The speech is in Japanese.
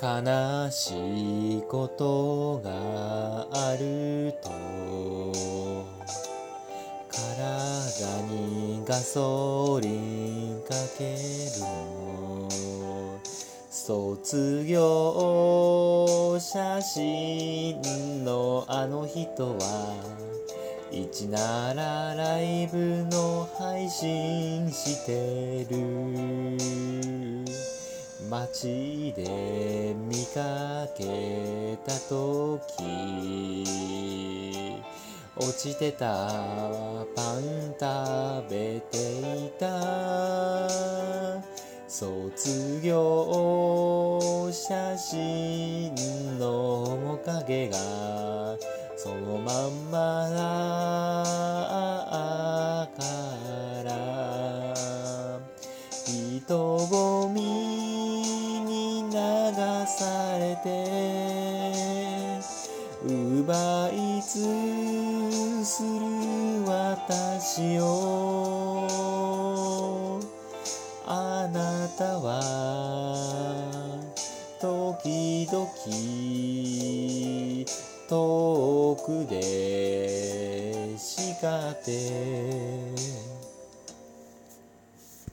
悲しいことがあると体にガソリンかける。の卒業写真のあの人は一ならライブの配信してる。街で見かけた時落ちてたパン食べていた卒業写真の面影がそのまんまだから人混みされて奪いつする私を。あなたは時々遠くで叱って